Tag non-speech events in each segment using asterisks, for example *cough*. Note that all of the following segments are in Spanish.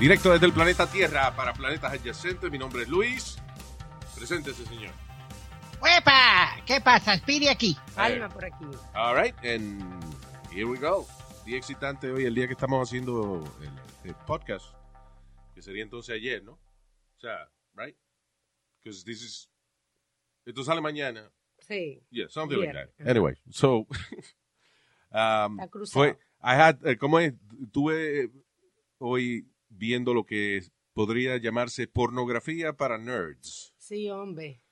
Directo desde el planeta Tierra para planetas adyacentes. Mi nombre es Luis. Preséntese, señor. ¡Huepa! ¿Qué pasa? Speedy aquí. Alma por aquí. All right, and here we go. Día excitante hoy, el día que estamos haciendo el, el podcast, que sería entonces ayer, ¿no? O sea, right? Because this is. Esto sale mañana. Sí. Yeah, something like that. Anyway, so. *laughs* um, Está cruzado. fue. I had. eh, ¿Cómo es? Tuve hoy viendo lo que podría llamarse pornografía para nerds. Sí, hombre.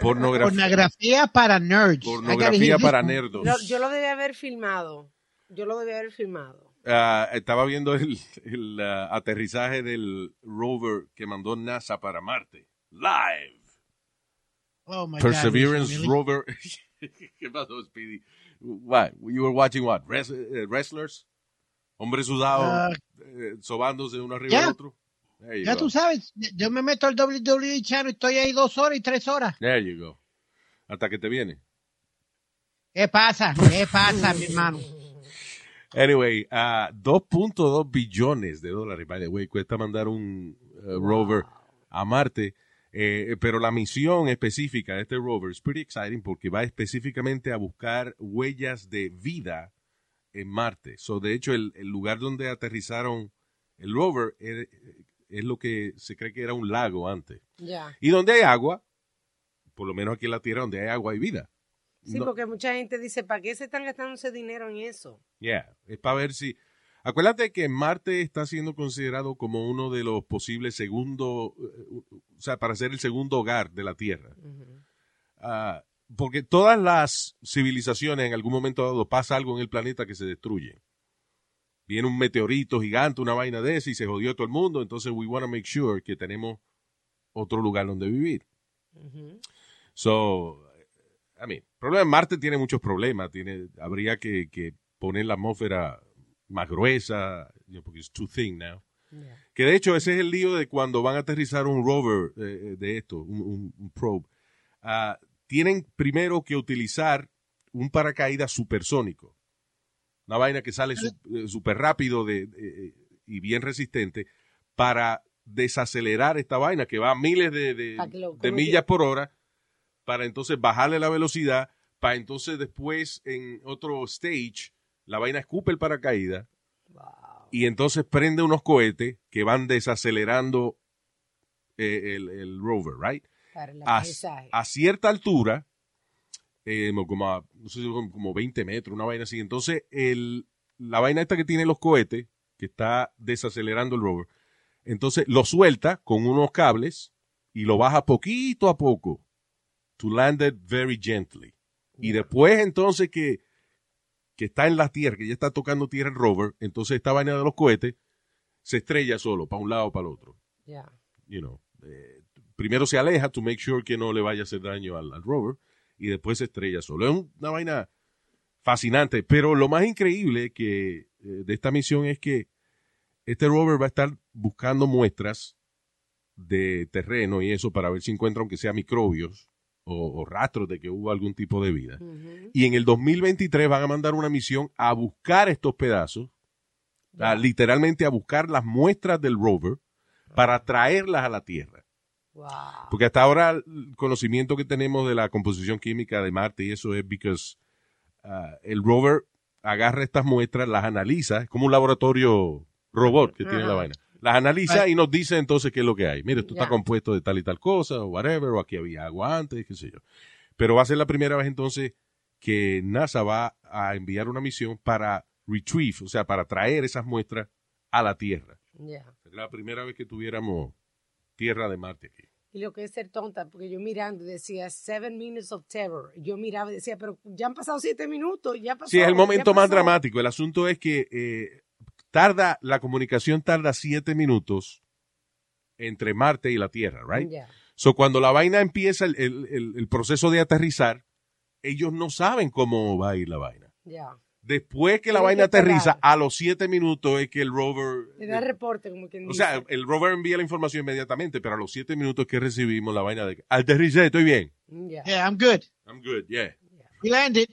Pornografía, Pornografía para nerds. Pornografía para nerdos. Lo- yo lo debía haber filmado. Yo lo debía haber filmado. Ah, estaba viendo el, el, ah, aterrizaje del rover que mandó NASA para Marte. Live. Oh my Perseverance God. really? rover. *laughs* ¿Qué pasó, Speedy? What? You were watching what? Wres- eh, wrestlers? Hombres sudados eh, sobándose uno arriba del otro. There you Ya go. tú sabes, yo me meto al WWE channel y estoy ahí dos horas y tres horas. There you go. Hasta que te viene. ¿Qué pasa? ¿Qué pasa, mi hermano? Anyway, ah, 2.2 billones de dólares, by the way, cuesta mandar un eh, rover a Marte. Eh, pero la misión específica de este rover es pretty exciting porque va específicamente a buscar huellas de vida en Marte. So, de hecho, el, el lugar donde aterrizaron el rover es, es lo que se cree que era un lago antes. Ya. Y donde hay agua, por lo menos aquí en la Tierra, donde hay agua hay vida. Sí, No- porque mucha gente dice, ¿para qué se están gastando ese dinero en eso? Yeah, es para ver si. Acuérdate que Marte está siendo considerado como uno de los posibles segundos, o sea, para ser el segundo hogar de la Tierra. Ah, porque todas las civilizaciones en algún momento dado pasa algo en el planeta que se destruye. Viene un meteorito gigante, una vaina de ese y se jodió todo el mundo. Entonces, we want to make sure que tenemos otro lugar donde vivir. So, I mean, el problema Marte tiene muchos problemas. Tiene, habría que, que poner la atmósfera más gruesa, porque es too thin now. Que de hecho ese es el lío de cuando van a aterrizar un rover eh, de esto, un, un- un probe. Ah, tienen primero que utilizar un paracaídas supersónico. Una vaina que sale súper rápido de, de- y bien resistente para desacelerar esta vaina que va a miles de, millas por hora para entonces bajarle la velocidad para entonces después en otro stage la vaina escupe el paracaídas y entonces prende unos cohetes que van desacelerando eh, el, el rover, right? Para el A, a cierta altura, eh, como a, no sé, como como 20 metros, una vaina así. Entonces, el, la vaina esta que tiene los cohetes, que está desacelerando el rover, entonces lo suelta con unos cables y lo baja poquito a poco to land it very gently. Y después entonces que, que está en la tierra, que ya está tocando tierra el rover, entonces esta vaina de los cohetes se estrella solo, para un lado o para el otro. Ya. You know, eh, primero se aleja to make sure que no le vaya a hacer daño al, al rover y después se estrella solo. Es un- una vaina fascinante, pero lo más increíble que eh, de esta misión es que este rover va a estar buscando muestras de terreno y eso para ver si encuentra aunque sea microbios o, o rastros de que hubo algún tipo de vida. Y en el 2023 van a mandar una misión a buscar estos pedazos, a- literalmente a buscar las muestras del rover para traerlas a la Tierra. Wow. Porque hasta ahora el conocimiento que tenemos de la composición química de Marte y eso es because ah, el rover agarra estas muestras, las analiza, es como un laboratorio robot que tiene la vaina. Las analiza y nos dice entonces qué es lo que hay. Mire, esto está compuesto de tal y tal cosa, o whatever, o aquí había agua antes, qué sé yo. Pero va a ser la primera vez entonces que NASA va a enviar una misión para retrieve, o sea, para traer esas muestras a la Tierra. Ya. Sería la primera vez que tuviéramos Tierra de Marte aquí. Y lo que es ser tonta, porque yo mirando decía Seven Minutes of Terror. Yo miraba y decía, pero ya han pasado siete minutos, ya pasó. Sí, es el momento más dramático. El asunto es que eh, tarda, la comunicación tarda siete minutos entre Marte y la Tierra, right? Ya. So, cuando la vaina empieza el, el- el- el proceso de aterrizar, ellos no saben cómo va a ir la vaina. Ya. Después que la Tienen vaina que aterriza, a los siete minutos es que el rover... Le da reporte, como quien o dice. sea, el rover envía la información inmediatamente, pero a los siete minutos que recibimos la vaina de... que, Aterricé, estoy bien. Ya. Yeah, I'm good. I'm good, yeah. We landed.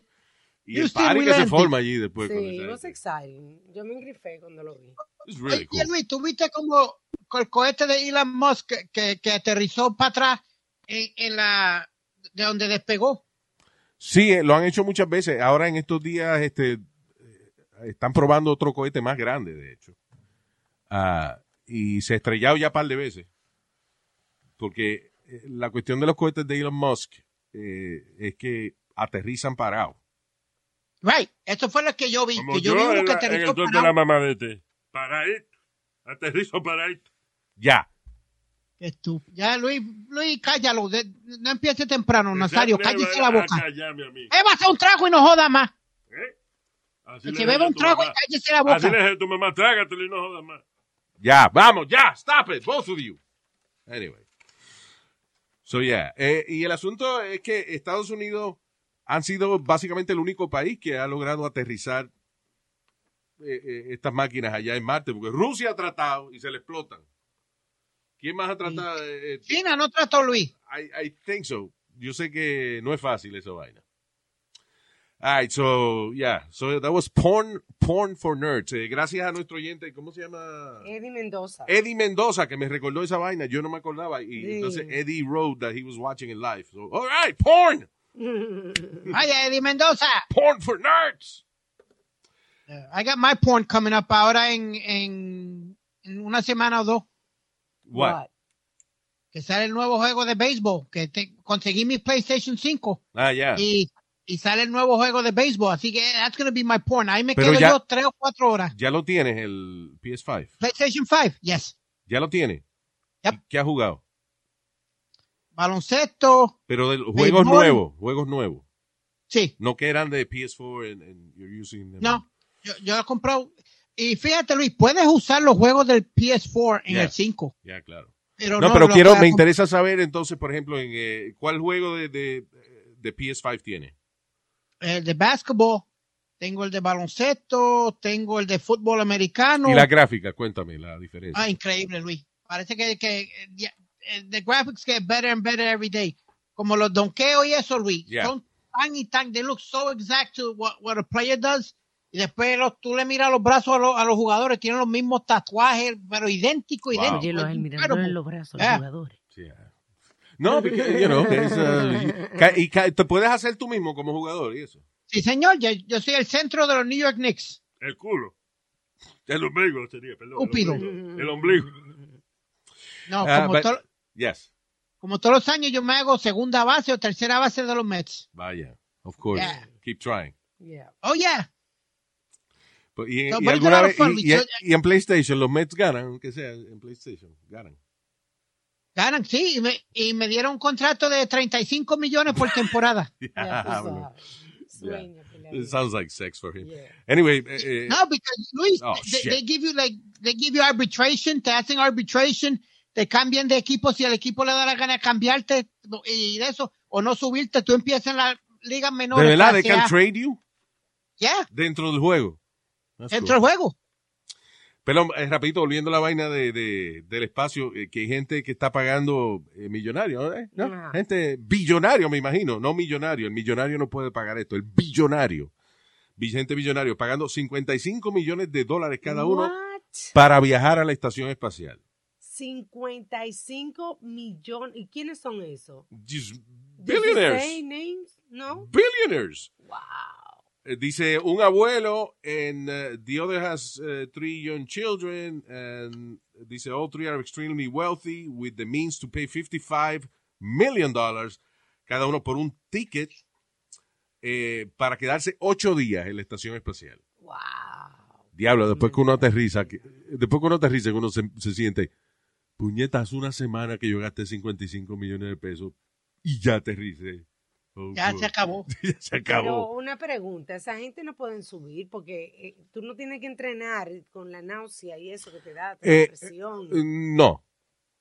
Y el we que se forma allí después. Sí, was gente. exciting. Yo me engrifé cuando lo vi. It's really Oye, cool. Luis, ¿tú viste como el cohete de Elon Musk que, que, que aterrizó para atrás en, en la de donde despegó? Sí, eh, lo han hecho muchas veces. Ahora en estos días este, eh, están probando otro cohete más grande, de hecho. Ah, y se ha estrellado ya un par de veces. Porque eh, la cuestión de los cohetes de Elon Musk eh, es que aterrizan parados. Right, eso fue lo que yo vi, Como que yo, yo, vi uno en, que la- en aterrizó el tour de la mamá de este. Paradito. Aterrizo paradito. Ya. Es tú. Ya, Luis, Luis, cállalo, de- no empiece temprano, Nazario, cállese la boca. hacer un trago y no joda más. ¿Eh? Así Que le se beba un trago y mamá. cállese la Así boca. le dije a tu mamá, trágatelo y no jodas más. Ya, vamos, ya, stop it, both of you. Anyway. So, yeah. Eh, y el asunto es que Estados Unidos han sido básicamente el único país que ha logrado aterrizar eh, eh, estas máquinas allá en Marte, porque Rusia ha tratado y se le explotan. ¿Quién más ha tratado? Eh, China no trató Luis. I, I think so. Yo sé que no es fácil esa vaina. All right, so, yeah. So, that was porn, porn for nerds. Eh, gracias a nuestro oyente, ¿cómo se llama? Eddie Mendoza. Eddie Mendoza, que me recordó esa vaina, yo no me acordaba. Y Sí. entonces Eddie wrote that he was watching it live. So, all right, porn! Vaya, Eddie Mendoza. Porn for nerds! I got my porn coming up ahora en, en, en una semana o dos. What? Que sale el nuevo juego de béisbol. Que te- conseguí mi PlayStation 5 Ah, ya. y, y sale el nuevo juego de béisbol. Así que that's going to be my porn. Ahí me Pero quedo ya- yo tres o cuatro horas. Ya lo tienes, el PS5. PlayStation 5, yes. Ya lo tienes. Yep. ¿Y ¿Qué has jugado? Baloncesto, Pero de juegos nuevos, juegos nuevos. sí. No que eran de PS4 and, and you're using them. No, yo, yo lo he comprado. Y fíjate, Luis, puedes usar los juegos del PS4 en Yeah. el 5. Ya, claro. Pero No, no, pero quiero, me interesa saber entonces, por ejemplo, en eh, cuál juego de, de, de PS5 tiene. El de basketball, tengo el de baloncesto, tengo el de fútbol americano. Y la gráfica, cuéntame la diferencia. Ah, increíble, Luis. Parece que, que ya, eh, the graphics get better and better every day. Como los donkeos y eso, Luis. Yeah. Son tan y tan, they look so exact to what, what a player does. Y después los- tú le miras los brazos a, los- a los jugadores, tienen los mismos tatuajes, pero idéntico, Wow. idéntico. Incredible. en los brazos Yeah. los jugadores. No, porque, you know, uh, y te puedes hacer tú mismo como jugador y eso. Sí, señor, yo, yo soy el centro de los New York Knicks. El culo. El ombligo sería, perdón. el ombligo. El ombligo. No, Ah, como, but- to- Yes. como todos los años yo me hago segunda base o tercera base de los Mets. Vaya. Of course. Yeah. Keep trying. Yeah. Oh, yeah. But- y, No, y alguna vez, y, y- en PlayStation, los Mets ganan, aunque sea en PlayStation, ganan. Ganan, sí, y me, y me dieron un contrato de 35 millones por temporada. *laughs* Que le It sounds like sex for him. Yeah. Anyway, eh, eh, No, because Luis, Oh, they, they give you like, they give you arbitration, te hacen arbitration, te cambian de equipo si el equipo le da la gana de cambiarte y de eso, o no subirte, tú empiezas en la liga menor. ¿de verdad they can trade you Yeah, dentro del juego? That's dentro cool. del juego. Pero eh, rapidito, volviendo a la vaina de, de- del espacio, eh, que hay gente que está pagando eh, millonario, ¿eh? ¿no? Gente billonario, me imagino, no millonario. El millonario no puede pagar esto, el billonario. Bi- Gente billonario pagando 55 millones de dólares cada uno What? para viajar a la estación espacial. 55 millones. ¿Y quiénes son esos? Billionaires. names? No. Billionaires. Wow. Eh, Dice un abuelo and uh, the other has uh, three young children and dice all three are extremely wealthy with the means to pay 55 million dollars cada uno por un ticket eh, para quedarse ocho días en la estación espacial. Wow. Diablo, después que uno aterriza, que- después que uno aterriza, que uno se, se siente, puñetas, una semana que yo gasté 55 millones de pesos y ya aterricé. Oh, Ya God. se acabó. *laughs* ya se Pero acabó. una pregunta, esa gente no pueden subir porque eh, tú no tienes que entrenar con la náusea y eso que te da, te Eh, presión. Eh, No,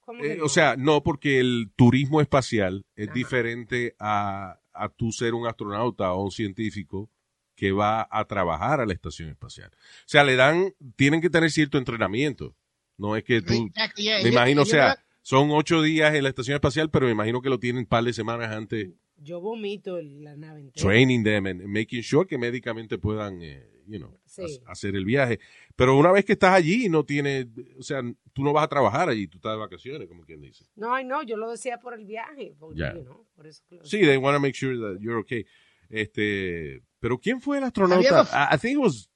¿Cómo que Eh, no? o sea, no, porque el turismo espacial es Ajá. diferente a, a tú ser un astronauta o un científico que va a trabajar a la estación espacial. O sea, le dan, tienen que tener cierto entrenamiento. No es que tú, yeah. me imagino, o sea, son ocho días en la estación espacial, pero me imagino que lo tienen un par de semanas antes, Yo vomito en la nave entera. training them and making sure que médicamente puedan, eh, you know, Sí. ha- hacer el viaje. Pero una vez que estás allí, no tienes, o sea, tú no vas a trabajar allí, tú estás de vacaciones, como quien dice. No, no, yo lo decía por el viaje. Porque, Ya. you know, por eso que lo Sí, they want to make sure that you're okay. Este, pero ¿quién fue el astronauta? I, I think it was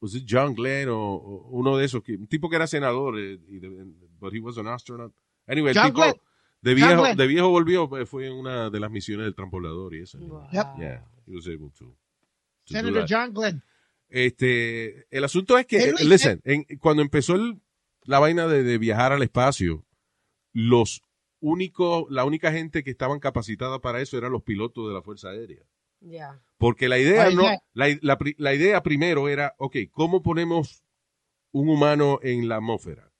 was it John Glenn o, o uno de esos que un tipo que era senador, eh, y de- but he was an astronaut. Anyway, el John tipo Glenn. de viejo de viejo volvió, eh, fue en una de las misiones del transbordador y eso. Wow. Yep. Yeah, he was able to. to Senator. John Glenn. Este, el asunto es que, Eh, Luis, listen, en- cuando empezó el- la vaina de, de viajar al espacio, los únicos, la única gente que estaban capacitada para eso eran los pilotos de la Fuerza Aérea. Ya. Porque la idea, no, la, la la idea primero era, ok, ¿cómo ponemos un humano en la atmósfera?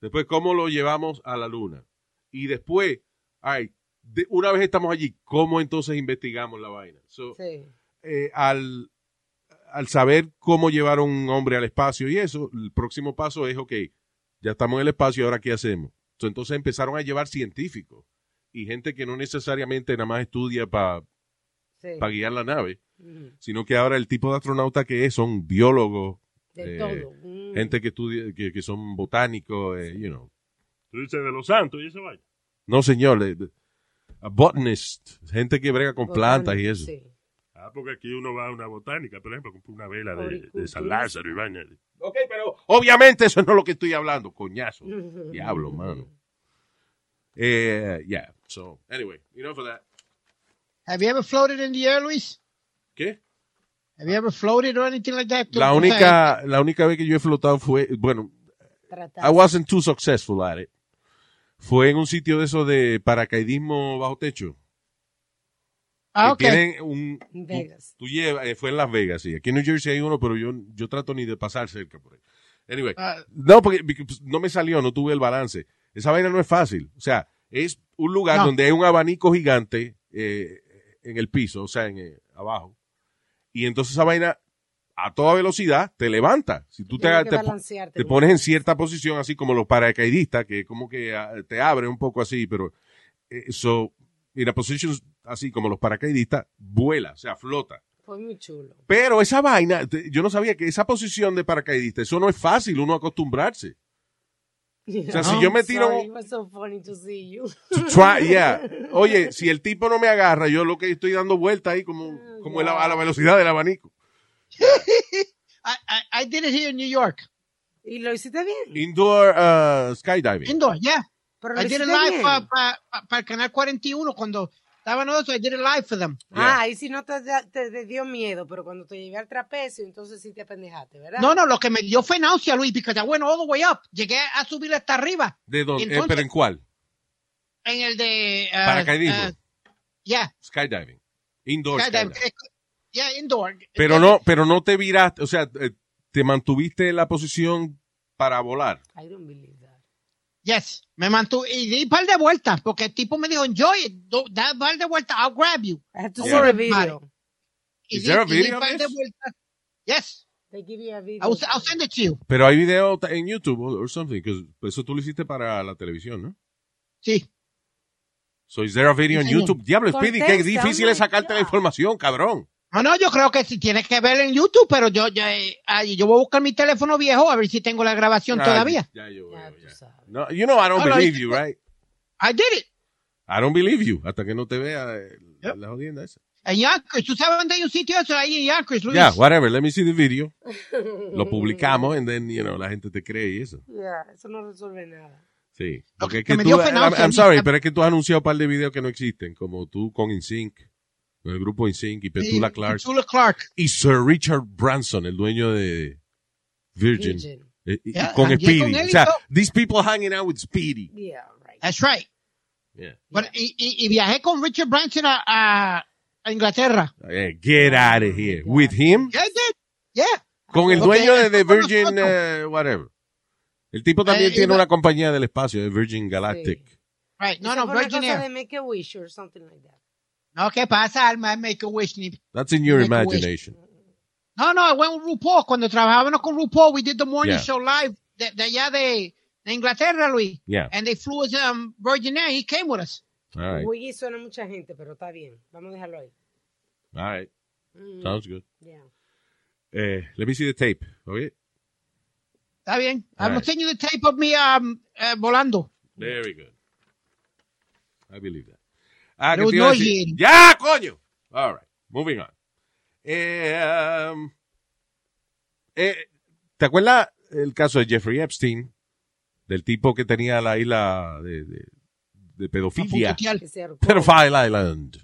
Después, ¿cómo lo llevamos a la luna? Y después, ay, de- una vez estamos allí, ¿cómo entonces investigamos la vaina? So, Sí. eh, al, al saber cómo llevar a un hombre al espacio y eso, el próximo paso es, ok, ya estamos en el espacio, ahora ¿qué hacemos? So, entonces empezaron a llevar científicos y gente que no necesariamente nada más estudia para Sí. guiar la nave, sino que ahora el tipo de astronauta que es son biólogos, De eh, todo. Mm. gente que estudia, que, que son botánicos, eh, you know. Tú dices de los santos y esa vaina. No, señor, de- de- a botanist, gente que brega con plantas y eso. Sí. Ah, porque aquí uno va a una botánica, por ejemplo, compra una vela de, de. San Lázaro y vaina. Ok, pero obviamente eso no es lo que estoy hablando, coñazo. *laughs* Diablo, mano. *laughs* Eh, yeah, so, anyway, you know for that. Have you ever floated in the air, Luis? ¿Qué? Have you ever floated or anything like that? La Tú- tú única, la única vez que yo he flotado fue, bueno. I wasn't too successful at it. Fue en un sitio de eso de paracaidismo bajo techo. Ah, ok. tienen un, tú- Vegas. Tú, llevas, eh, fue en Las Vegas, sí. Aquí en New Jersey hay uno, pero yo, yo trato ni de pasar cerca por ahí. Anyway, Ah. no, porque because no me salió, no tuve el balance. Esa vaina no es fácil. O sea, es un lugar No. donde hay un abanico gigante eh, en el piso, o sea, en eh, abajo. Y entonces esa vaina a toda velocidad te levanta. Si tú te, te, pones en cierta posición, así como los paracaidistas, que como que ah, te abre un poco así, pero eso, en la posición así como los paracaidistas, vuela, o sea, flota. Fue muy chulo. Pero esa vaina, yo no sabía que esa posición de paracaidista, eso no es fácil uno acostumbrarse. O sea, si yo me tiro- so funny to see you. To try, yeah. *laughs* Oye, si el tipo no me agarra, yo lo que estoy dando vuelta ahí como, como el- a la velocidad del abanico. *laughs* I, I, I did it here in New York. ¿Y lo hiciste bien? Indoor uh, skydiving. Indoor, yeah. Pero lo I did it hiciste live para el canal 41 cuando estaban eso. I did it live for them. Ah, ahí sí no te, te- te dio miedo, pero cuando te llevé al trapecio, entonces sí te apendejaste, ¿verdad? No, no, lo que me dio fue náusea, Luis, because I went all the way up. Llegué a subir hasta arriba. ¿De dónde? Entonces- Eh, ¿Pero en cuál? En el de... uh, Paracaidismo. uh, yeah. Skydiving. Indoor skydiving. skydiving. Yeah, indoor. Pero no, pero no te viraste, o sea, eh, te mantuviste en la posición para volar. I don't believe that. Yes. Me mantuve y di un par de vueltas porque el tipo me dijo, enjoy it. Do- Da un par de vueltas, I'll grab you. I have to Yeah. see Everybody. video. Y Is di- there a video un par of de vueltas. Yes. They give you a video. I'll, I'll send it to you. Pero hay video en YouTube o or something, que eso tú lo hiciste para la televisión, ¿no? Sí. So is there a video Sí, en. YouTube? Diablo, Speedy, qué difícil es sacarte la información, cabrón. No, no, yo creo que si tienes que ver en YouTube, pero yo, yo, eh, ay, yo voy a buscar mi teléfono viejo a ver si tengo la grabación todavía. Ya, yo Ya ya. No, you know I don't No, believe you, right? I did it. I don't believe you, hasta que no te vea eh, la, Yep. la jodienda esa. En Yonkers. ¿Tú sabes dónde hay un sitio eso? Ahí en Yonkers, Luis. Ya, whatever, let me see the video. *laughs* Lo publicamos and then, you know, la gente te cree y eso. Yeah, eso no resuelve nada. Sí. Porque que es que me tú, I'm, I'm sorry, pero es que tú has anunciado un par de videos que no existen, como tú con InSync, con el grupo InSync y Petula Sí, Clark. Petula Clark. Y Sir Richard Branson, el dueño de Virgin. Virgin. Eh, Yeah, con Speedy. con o sea, these people hanging out with Speedy. Yeah, right. That's right. Yeah. Bueno, y, y, y viajé con Richard Branson a, a, a Inglaterra. Eh, get out of here. With him? Yeah, I did. Yeah. Con el dueño de The fue con Virgin, eh, whatever. El tipo también Eh, tiene una compañía del espacio, de Virgin Galactic. Right. No, no, Virgin Air. de Make a Wish or something like that. No, ¿qué pasa, Alma? Make a wish. That's in your Make imagination. No, no, I went with RuPaul. Cuando trabajábamos con RuPaul, we did the morning Yeah. show live de, de allá de, de Inglaterra, Luis. Yeah. And they flew us um, Virgin Air. He came with us. All right. Wiggy suena mucha gente, pero está bien. Vamos a dejarlo ahí. All right. Mm, Sounds good. yeah. Eh, let me see the tape. Okay? Está bien. All I'm right. send you the tape of me um, eh, volando. Very good. I believe that. Ah. ¡Ya, coño! All right. Moving on. Eh, um, eh, ¿Te acuerdas el caso de Jeffrey Epstein? Del tipo que tenía la isla de, de, de pedofilia. Pedophile Island.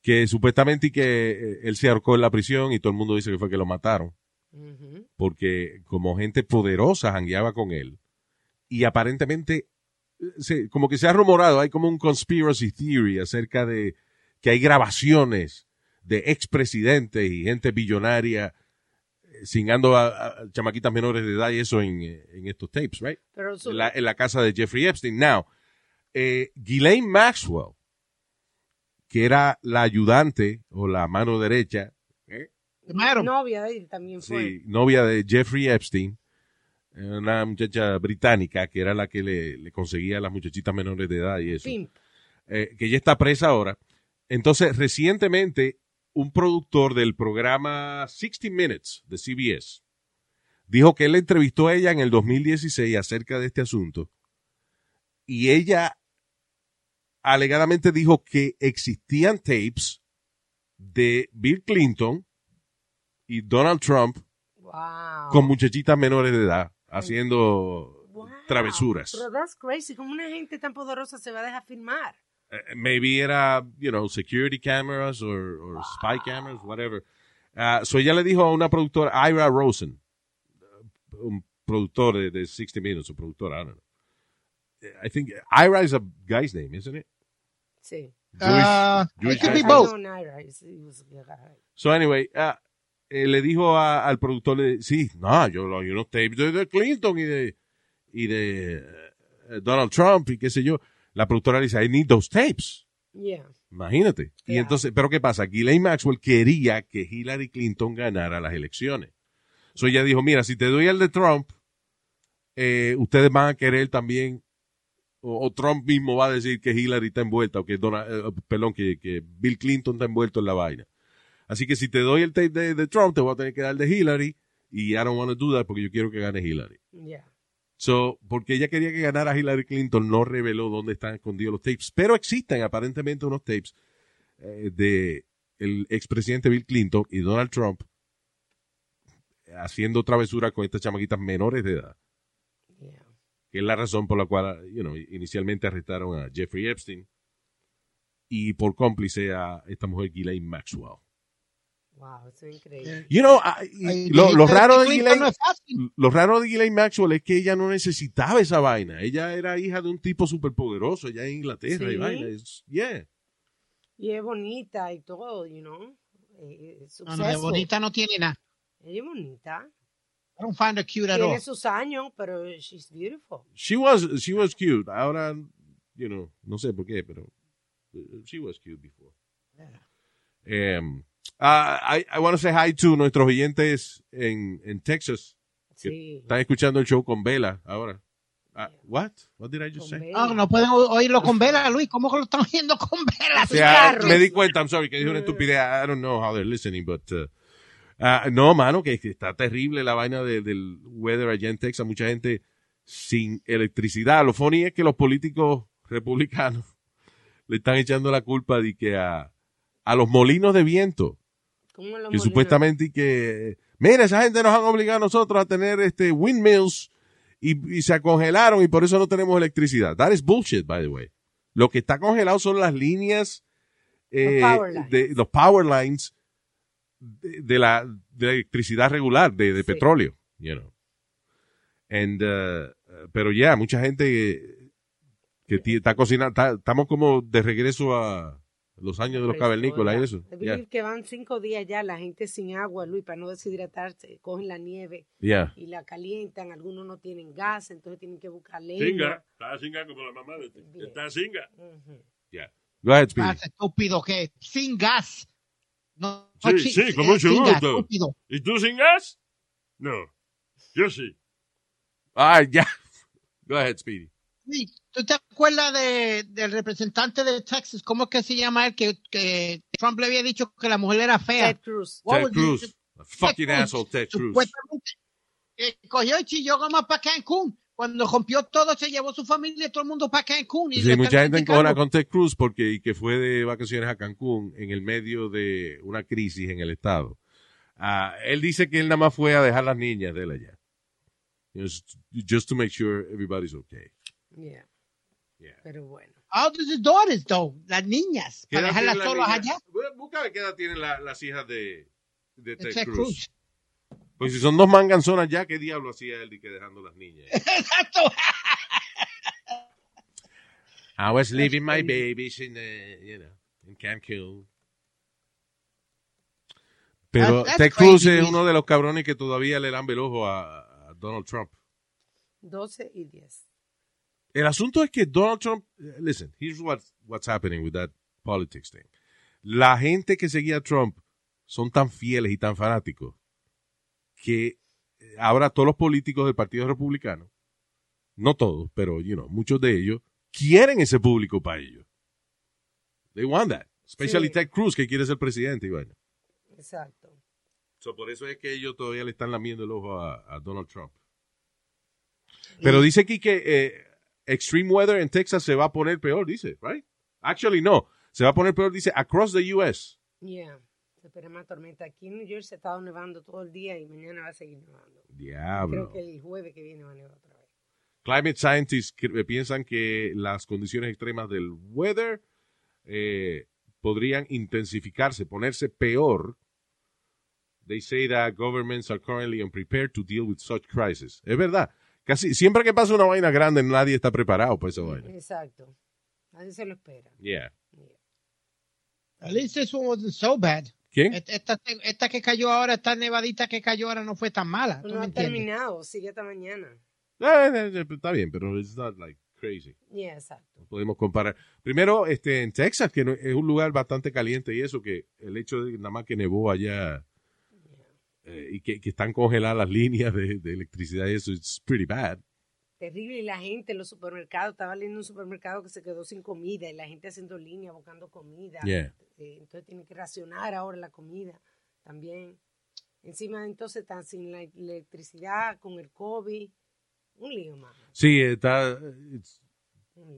Que supuestamente y que eh, él se ahorcó en la prisión y todo el mundo dice que fue que lo mataron. Porque como gente poderosa jangueaba con él. Y aparentemente, se- como que se ha rumorado, hay como un conspiracy theory acerca de que hay grabaciones de expresidentes y gente billonaria eh, cingando a, a chamaquitas menores de edad y eso en, eh, en estos tapes, right? Pero en la, en la casa de Jeffrey Epstein. Now, eh, Ghislaine Maxwell, que era la ayudante o la mano derecha, ¿eh? Novia de él también fue. sí, novia de Jeffrey Epstein, eh, una muchacha británica que era la que le, le conseguía a las muchachitas menores de edad y eso, eh, que ella está presa ahora. Entonces, recientemente, un productor del programa 60 Minutes de CBS dijo que él la entrevistó a ella en el 2016 acerca de este asunto y ella alegadamente dijo que existían tapes de Bill Clinton y Donald Trump Wow. con muchachitas menores de edad haciendo Wow. travesuras. Pero that's crazy. ¿Cómo una gente tan poderosa se va a dejar filmar? Eh, maybe era, you know, security cameras or, or spy cameras, whatever. Ah, so ella le dijo a una productora, Ira Rosen, un productor de, de 60 Minutes, o productora, I don't know. Eh, I think Ira is a guy's name, isn't it? Sí. Uh, Jewish it could guy. be both. I know Naira. He's- he was a guy. So anyway, ah, eh, le dijo a- al productor, le- sí, no, yo lo- hay unos tapes de, de Clinton y de, y de eh, Donald Trump y qué sé yo. La productora le dice, I need those tapes. Yeah. Imagínate. Y entonces, ¿pero qué pasa? Ghislaine Maxwell quería que Hillary Clinton ganara las elecciones. So ella dijo, mira, si te doy el de Trump, eh, ustedes van a querer también, o, o Trump mismo va a decir que Hillary está envuelta, o que, Donald, eh, perdón, que, que Bill Clinton está envuelto en la vaina. Así que si te doy el tape de, de Trump, te voy a tener que dar de Hillary, y I don't want to do that porque yo quiero que gane Hillary. Yeah. So, porque ella quería que ganara Hillary Clinton, no reveló dónde están escondidos los tapes, pero existen aparentemente unos tapes eh, de el expresidente Bill Clinton y Donald Trump haciendo travesura con estas chamaquitas menores de edad, Yeah. que es la razón por la cual, you know, inicialmente arrestaron a Jeffrey Epstein y por cómplice a esta mujer Ghislaine Maxwell. Wow, eso es increíble. You know, y Ay, lo, lo raro de Ghislaine, no lo raro de Ghislaine Maxwell es que ella no necesitaba esa vaina. Ella era hija de un tipo superpoderoso allá en Inglaterra y Sí. vaina. Es- yeah. Y es bonita y todo, you know. Eh, eh, No, no, de bonita no tiene nada. Ella es bonita. I don't find her cute at all. Tiene sus años, pero she's beautiful. She was, she was cute. Ahora, you know, no sé por qué, pero uh, she was cute before. Um, ah, I, I want to say hi to nuestros oyentes en, en Texas que Sí. están escuchando el show con Vela ahora. Ah, what? What did I just Con say? Bella. No, pueden oírlo con vela, Luis. ¿Cómo que lo están oyendo con vela? O sea, me di cuenta, I'm sorry, que dije una estupidez. I don't know how they're listening, but... uh, ah, no, mano, que, que está terrible la vaina de- del weather allá en Texas. Mucha gente sin electricidad. Lo funny es que los políticos republicanos *laughs* le están echando la culpa de que a, a los molinos de viento, ¿Cómo los que supuestamente y que... Mira, esa gente nos han obligado a nosotros a tener este windmills y, y se congelaron y por eso no tenemos electricidad. That is bullshit, by the way. Lo que está congelado son las líneas eh, Los power lines. de los power lines de, de la, de la electricidad regular, de, de Sí. petróleo, you know. And, uh, pero ya, mucha gente que, está cocinando, estamos como de regreso a los años de los cavernícolas y eso. Es Ya, decir, que van cinco días ya la gente sin agua, Luis, para no deshidratarse, cogen la nieve ya. y la calientan, algunos no tienen gas, entonces tienen que buscar leña. Singa. Está singa como la mamá de ti. Bien. Está singa. Ujú. ya. Go ahead, Speedy. Más estúpido que sin gas. No, Sí, no, chi- sí, con mucho gusto. estúpido. ¿Y tú sin gas? No. Yo sí. Ah, ya. *laughs* Go ahead, Speedy. Sí, ¿Tú te acuerdas de, del representante de Texas? ¿Cómo es que se llama él? Que, que Trump le había dicho que la mujer era fea. Ted Cruz. What Ted was Cruz. A fucking Ted Cruz. asshole, Ted Cruz. Supuestamente, eh, cogió y chilló como para Cancún. Cuando rompió todo, se llevó su familia y todo el mundo para Cancún. Y Sí, mucha gente encojona con Ted Cruz porque y que fue de vacaciones a Cancún en el medio de una crisis en el estado. Ah, él dice que él nada más fue a dejar las niñas de él allá. Just, just to make sure everybody's okay. Yeah. Yeah. Pero bueno. How does his daughters, though? Las niñas. ¿Qué Para dejarlas solas las allá. Busca qué edad tienen la- las hijas de, de Ted, Ted Cruz. Cruz. Pues si son dos manganzonas ya, ¿qué diablo hacía él de que dejando las niñas? *laughs* Exacto. I was leaving my babies in, uh, you know, in Cancún. Pero That's- that's Ted Cruz crazy, es uno de los cabrones que todavía le dan el ojo a, a Donald Trump. 12 y 10. El asunto es que Donald Trump, eh, listen, here's what, what's happening with that politics thing. La gente que seguía a Trump son tan fieles y tan fanáticos que eh, ahora todos los políticos del Partido Republicano, no todos, pero you know, muchos de ellos, quieren ese público para ellos. They want that. Especially Sí. Ted Cruz, que quiere ser presidente. Bueno. Exacto. So, por eso es que ellos todavía le están lamiendo el ojo a, a Donald Trump. Pero dice aquí que eh, extreme weather en Texas se va a poner peor, dice, right? Actually, no. Se va a poner peor, dice, across the U.S. Yeah. Se espera más tormenta. Aquí en New Jersey se ha estado nevando todo el día y mañana va a seguir nevando. Diablo. Creo que el jueves que viene va a nevar otra vez. Climate scientists cre- piensan que las condiciones extremas del weather eh, podrían intensificarse, ponerse peor. They say that governments are currently unprepared to deal with such crisis. Es verdad. Casi siempre que pasa una vaina grande, nadie está preparado para esa vaina. Exacto. Nadie se lo espera. Yeah. At least this one wasn't so bad. ¿Quién? Esta, esta, que cayó ahora, esta nevadita que cayó ahora no fue tan mala. ¿tú No ha terminado, sigue hasta mañana. Eh, eh, eh, está bien, pero it's not like crazy. Yeah, exacto. No podemos comparar. Primero, este, en Texas, que es un lugar bastante caliente y eso, que el hecho de que nada más que nevó allá eh, y que, que están congeladas las líneas de, de electricidad y eso, it's pretty bad. Terrible. Y la gente en los supermercados, estaba leyendo un supermercado que se quedó sin comida y la gente haciendo línea buscando comida. Yeah. Eh, entonces tienen que racionar ahora la comida también. Encima entonces están sin la electricidad, con el COVID. Un lío más. Sí, está,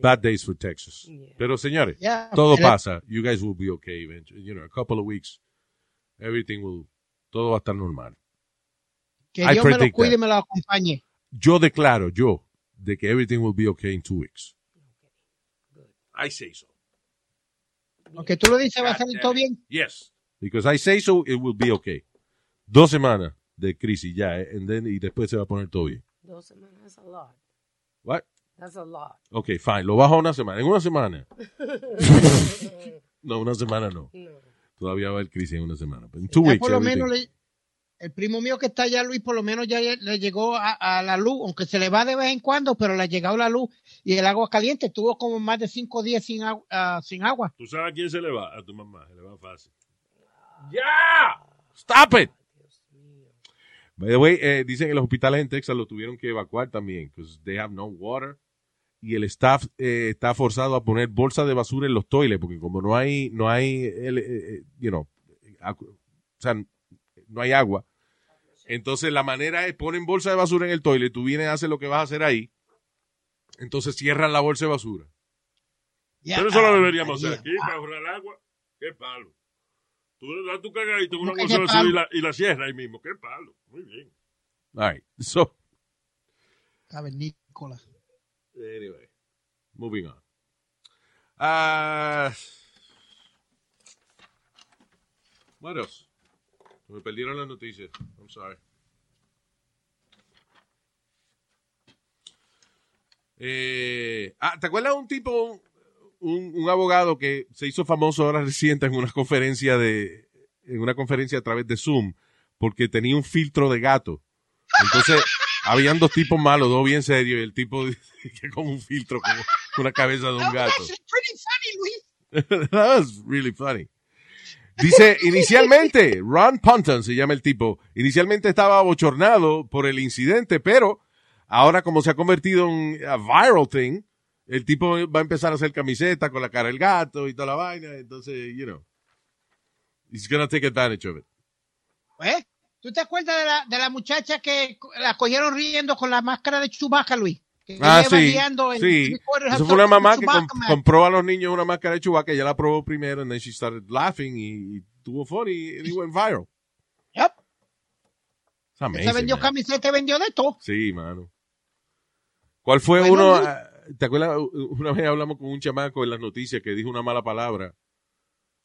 bad days for Texas. Yeah. Pero señores, Yeah, todo pasa. You guys will be okay eventually. You know, a couple of weeks, everything will, todo va a estar normal. Que I Dios me lo predict cuide that. y me lo acompañe. Yo declaro, yo, de que everything will be okay in two weeks. I say so. Porque tú lo dices, va a salir todo bien. Yes. Because I say so, it will be okay. Dos semanas de crisis ya, eh, and then, y después se va a poner todo bien. Dos semanas, that's a lot. What? That's a lot. Ok, fine. Lo bajo una semana. En una semana. *laughs* *laughs* no, una semana no. No. Todavía va a haber crisis en una semana. In two weeks, por lo menos le- el primo mío que está allá, Luis, por lo menos ya le llegó a, a la luz, aunque se le va de vez en cuando, pero le ha llegado la luz y el agua caliente. Estuvo como más de cinco días sin, ah, sin agua. ¿Tú sabes a quién se le va? A tu mamá. Se le va fácil. ¡Ya! ¡Stop it! By the way, eh, dicen que los hospitales en Texas lo tuvieron que evacuar también, because they have no water. Y el staff eh, está forzado a poner bolsas de basura en los toiles, porque como no hay, no hay, el, eh, eh, you know, o sea, no hay agua. Entonces la manera es ponen bolsa de basura en el toilet, tú vienes a hacer lo que vas a hacer ahí, entonces cierran la bolsa de basura. Pero eso lo ah, deberíamos hacer aquí para ahorrar agua. ¡Qué palo! Tú le das tu cagadito en una ¿Cómo que bolsa de basura y la, y la cierras ahí mismo. ¡Qué palo! Muy bien. All right, so, Cavernícola. Anyway, moving on. Ah, what else? Me perdieron las noticias. I'm sorry. Eh, ah, ¿Te acuerdas un tipo, un, un abogado que se hizo famoso ahora reciente en una conferencia de, en una conferencia a través de Zoom, porque tenía un filtro de gato. Entonces, habían dos tipos malos, dos bien serios, y el tipo *laughs* que como un filtro, como una cabeza de un gato. Funny, Luis. *laughs* That was really funny. Dice, *laughs* inicialmente, Ron Ponton se llama el tipo, inicialmente estaba abochornado por el incidente, pero ahora como se ha convertido en a viral thing, el tipo va a empezar a hacer camiseta con la cara del gato y toda la vaina, entonces, you know, he's gonna take advantage of it. ¿Eh? ¿Tú te acuerdas de la, de la muchacha que la cogieron riendo con la máscara de Chewbacca, Luis? Que Ah, sí, en sí. Eso fue una mamá que compró a los niños una máscara de Chewbacca, ella la probó primero, and then she started laughing y, y tuvo funny, it went viral. Yep. Amazing, Se vendió man. camiseta y vendió de todo. Sí, mano. ¿Cuál fue Bueno, uno? Luis. ah, ¿Te acuerdas? Una vez hablamos con un chamaco en las noticias que dijo una mala palabra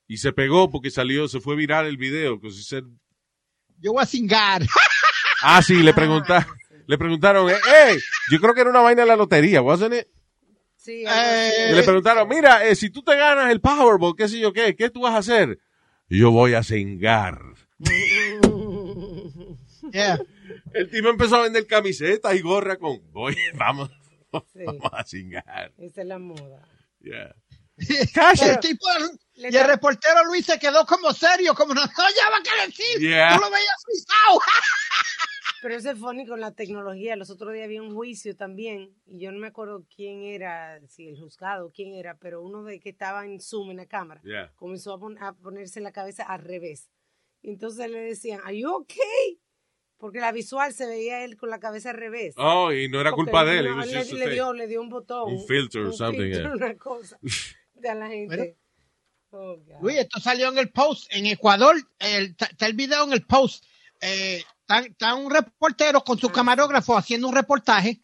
y se pegó porque salió, se fue viral el video. because he said- Yo voy a cingar. *laughs* ah, sí, le preguntaron, *laughs* le preguntaron, eh, hey, yo creo que era una vaina de la lotería, wasn't it? Sí, Eh, Y le preguntaron, mira, eh, si tú te ganas el Powerball, qué sé yo qué, ¿qué tú vas a hacer? Yo voy a cingar. *laughs* Yeah. El tipo empezó a vender camisetas y gorra con, voy, vamos, Sí. vamos a cingar. esa es la moda. Yeah. el tipo, y el reportero Luis se quedó como serio, como no hallaba qué decir. Yeah. Tú lo veías frisado. *laughs* Pero ese es funny con la tecnología. Los otros días había un juicio también, y yo no me acuerdo quién era, si el juzgado, quién era, pero uno de que estaba en Zoom en la cámara Yeah. comenzó a, pon- a ponerse la cabeza al revés. Y entonces le decían, ¿Are you okay? Porque la visual se veía él con la cabeza al revés. Oh, y no era Porque culpa de él. no, le, le dio, le dio un botón. Un filter or something, filter, yeah. Una cosa *laughs* de a la gente. Bueno. Oh. Luis, esto salió en el post. En Ecuador, el- está el video en el post. Eh, está, está un reportero con su camarógrafo haciendo un reportaje.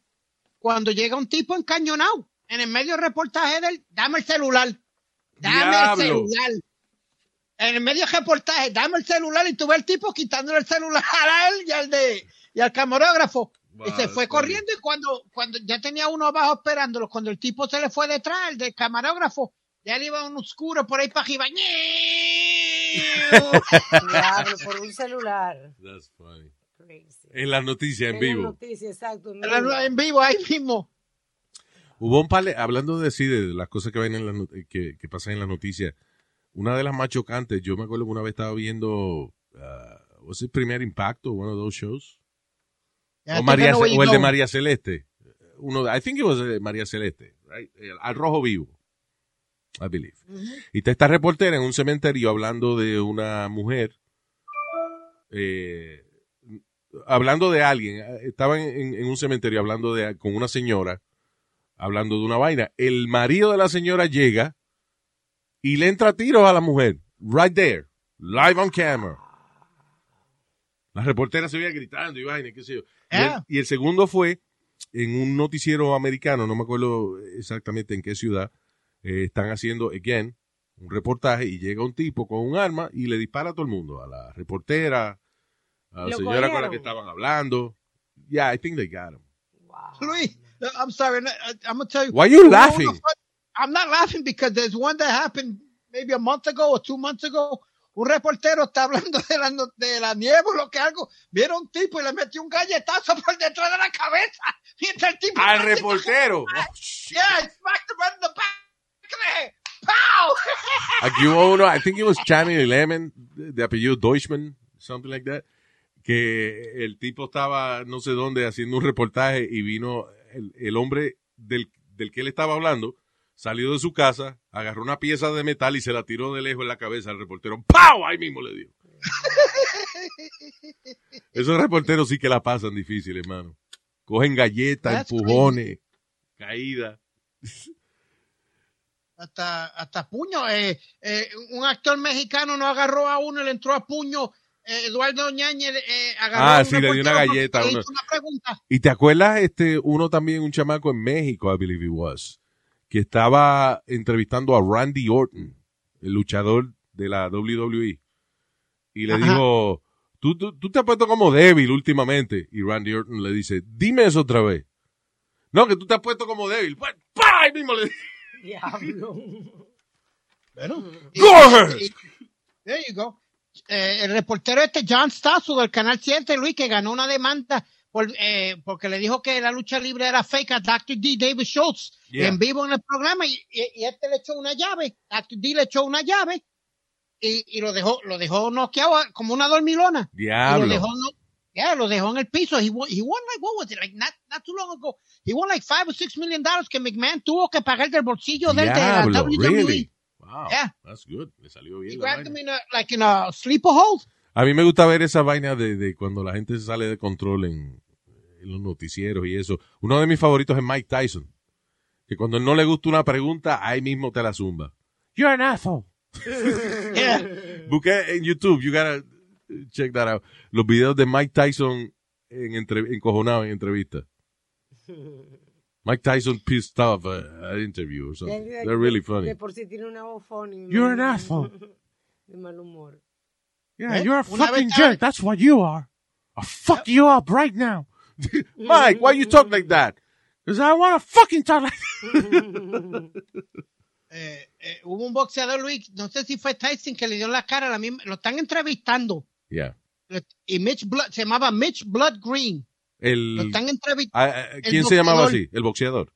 Cuando llega un tipo encañonado, en el medio del reportaje del, dame el celular. Dame Diablo. el celular. En el medio del reportaje, dame el celular y tú ves el tipo quitándole el celular *laughs* a él y al de y al camarógrafo. y se fue corriendo y cuando, cuando ya tenía uno abajo esperándolo, cuando el tipo se le fue detrás, el del camarógrafo, ya le iba un oscuro por ahí para arriba. Diablo, por un celular. That's funny. Crazy. En las noticias en la vivo. noticia, exacto. en Era vivo. en vivo ahí mismo. Hubo un par de, hablando de sí, de las cosas que ven en not- que, que pasan en las noticias. Una de las más chocantes, yo me acuerdo que una vez estaba viendo, uh, ¿was it Primer Impacto? One of those shows. Ya, O, María, o el de. María Celeste. Uno, de- I think it was María Celeste, right? Al rojo vivo. I believe. Y está esta reportera en un cementerio hablando de una mujer, eh, hablando de alguien. eh, Estaba en, un cementerio hablando de, con una señora, hablando de una vaina. El marido de la señora llega y le entra tiros a la mujer. Right there. Live on camera. La reportera se veía gritando y vaina, qué sé yo. Y, el, Yeah. y el segundo fue en un noticiero americano, no me acuerdo exactamente en qué ciudad, eh, están haciendo, again, un reportaje y llega un tipo con un arma y le dispara a todo el mundo, a la reportera, a la ¿Lo señora con la cogieron? que estaban hablando. Yeah, I think they got him. Wow. Luis, I'm sorry. I- I'm gonna tell you. Why you laughing? I'm not laughing because there's one that happened maybe a month ago or two months ago. Un reportero está hablando de la, de la nieve o lo que algo. Vieron un tipo y le metió un galletazo *laughs* por detrás de la cabeza. Mientras el tipo. Al reportero. Oh, shit. Yeah, he smacked him right in the back. ¡Pow! Aquí hubo uno, I think it was Chammy Lemon, de de apellido Deutschman, something like that, que el tipo estaba no sé dónde haciendo un reportaje y vino el, el hombre del, del que él estaba hablando, salió de su casa, agarró una pieza de metal y se la tiró de lejos en la cabeza al reportero. ¡Pau! Ahí mismo le dio. Esos reporteros sí que la pasan difícil, hermano. Cogen galletas, empujones, caídas. Hasta, hasta puño. Eh, eh, un actor mexicano no agarró a uno y le entró a puño. Eh, Eduardo Ñañez agarró Ah, a sí, le dio una galleta uno. una pregunta. Y te acuerdas, este, uno también, un chamaco en México, I believe it was, que estaba entrevistando a Randy Orton, el luchador de la WWE. Y le Ajá. dijo, ¿Tú, tú, tú te has puesto como débil últimamente. Y Randy Orton le dice, dime eso otra vez. No, que tú te has puesto como débil. Pues. Ahí mismo le Diablo. Bueno, Go there you go. Eh, el reportero este John Stasso del canal 7, Luis, que ganó una demanda por, eh, porque le dijo que la lucha libre era fake a Dr. D. David Schultz Yeah. en vivo en el programa y, y- y este le echó una llave. Dr. D le echó una llave y, y lo dejó lo dejó noqueado como una dormilona. Y lo Diablo. dejó, no, yeah, lo dejó en el piso. He won, he won like, what was it? Like, not, not too long ago. He won like five or six million dollars que McMahon tuvo que pagar del bolsillo del de la WWE. really? Wow, Yeah. that's good. Le salió He bien. la grabbed him in a, like in a sleeper hold. A mí me gusta ver esa vaina de, de cuando la gente se sale de control en, en los noticieros y eso. Uno de mis favoritos es Mike Tyson. Que cuando no le gusta una pregunta, ahí mismo te la zumba. You're an asshole. Yeah. *laughs* Busqué en YouTube, you gotta check that out. Los videos de Mike Tyson en entre, encojonado en entrevista. *laughs* Mike Tyson pissed off uh, interview or something. De- They're really funny. De por sí tiene una voz funny. You're an asshole. *laughs* De mal humor. Yeah, ¿Eh? you're a Una fucking vez jerk. That's what you are. I'll fuck you up right now. *laughs* Mike, why you talk like that? Because I want to fucking talk like Eh, eh, hubo un boxeador, Luis, no sé si fue Tyson que le dio la cara, a la misma, lo están entrevistando. Yeah. Y Mitch Blood, se llamaba Mitch Blood Green. Lo El, están entrevistando, ah, el ¿Quién se llamaba así? El boxeador.